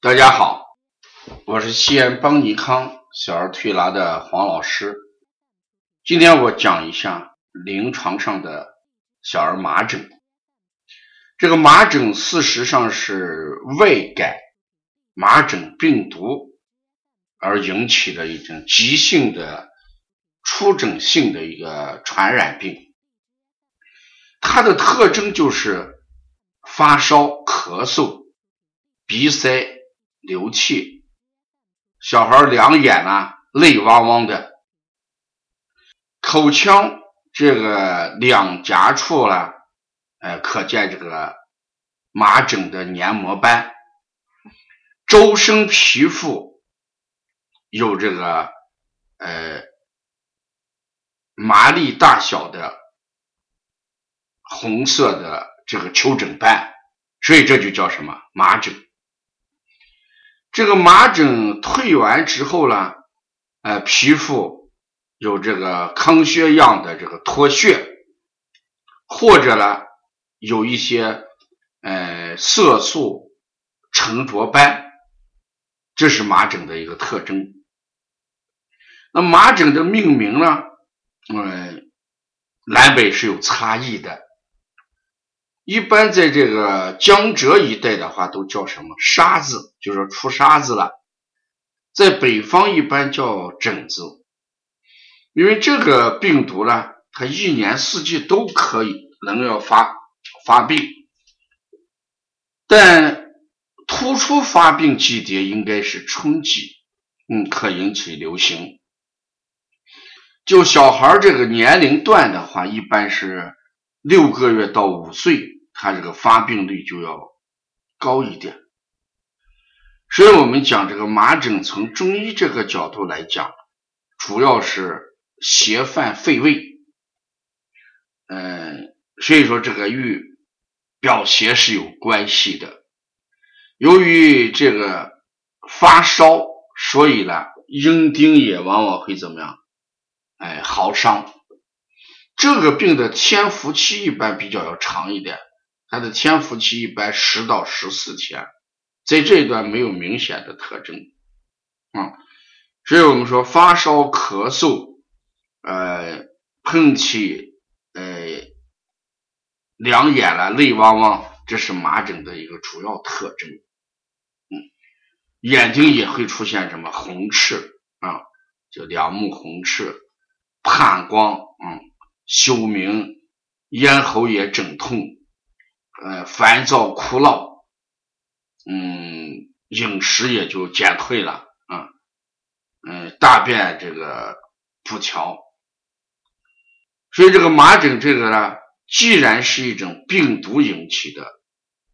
大家好，我是西安邦尼康小儿推拿的黄老师。今天我讲一下临床上的小儿麻疹。这个麻疹事实上是外感麻疹病毒而引起的一种急性的出疹性的一个传染病。它的特征就是发烧、咳嗽、鼻塞。流气，小孩两眼呢泪汪汪的，口腔这个两颊处呢，呃，可见这个麻疹的黏膜斑，周身皮肤有这个呃麻粒大小的红色的这个丘疹斑，所以这就叫什么？麻疹。这个麻疹退完之后呢，呃，皮肤有这个糠靴样的这个脱屑，或者呢，有一些呃色素沉着斑，这是麻疹的一个特征。那麻疹的命名呢，嗯，南北是有差异的。一般在这个江浙一带的话，都叫什么沙子，就是出沙子了。在北方一般叫疹子，因为这个病毒呢，它一年四季都可以能要发发病，但突出发病季节应该是春季，嗯，可引起流行。就小孩这个年龄段的话，一般是六个月到五岁。它这个发病率就要高一点，所以我们讲这个麻疹，从中医这个角度来讲，主要是邪犯肺胃，嗯，所以说这个与表邪是有关系的。由于这个发烧，所以呢，阴丁也往往会怎么样？哎，耗伤。这个病的潜伏期一般比较要长一点。它的潜伏期一般十到十四天，在这一段没有明显的特征，啊，所以我们说发烧、咳嗽、呃喷嚏、呃两眼了泪汪汪，这是麻疹的一个主要特征，嗯，眼睛也会出现什么红赤啊，就两目红赤、盼光，嗯，休明，咽喉也肿痛。呃，烦躁、苦恼，嗯，饮食也就减退了，啊，嗯，大便这个不调，所以这个麻疹这个呢，既然是一种病毒引起的，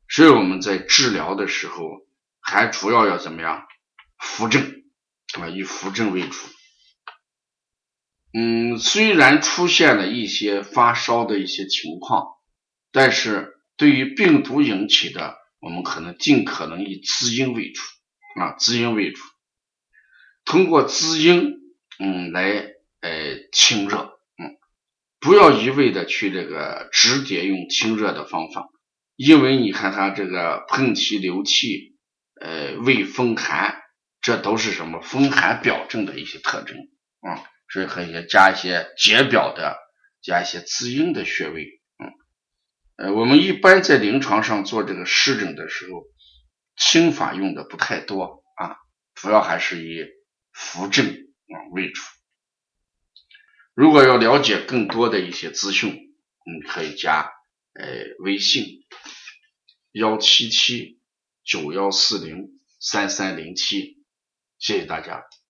所以我们在治疗的时候还主要要怎么样？扶正啊，以扶正为主。嗯，虽然出现了一些发烧的一些情况，但是。对于病毒引起的，我们可能尽可能以滋阴为主啊，滋阴为主，通过滋阴，嗯，来呃清热，嗯，不要一味的去这个直接用清热的方法，因为你看他这个喷嚏流涕，呃，胃风寒，这都是什么风寒表症的一些特征啊，所以可以加一些解表的，加一些滋阴的穴位。呃，我们一般在临床上做这个湿疹的时候，清法用的不太多啊，主要还是以扶正啊为主。如果要了解更多的一些资讯，你可以加呃微信幺七七九幺四零三三零七，谢谢大家。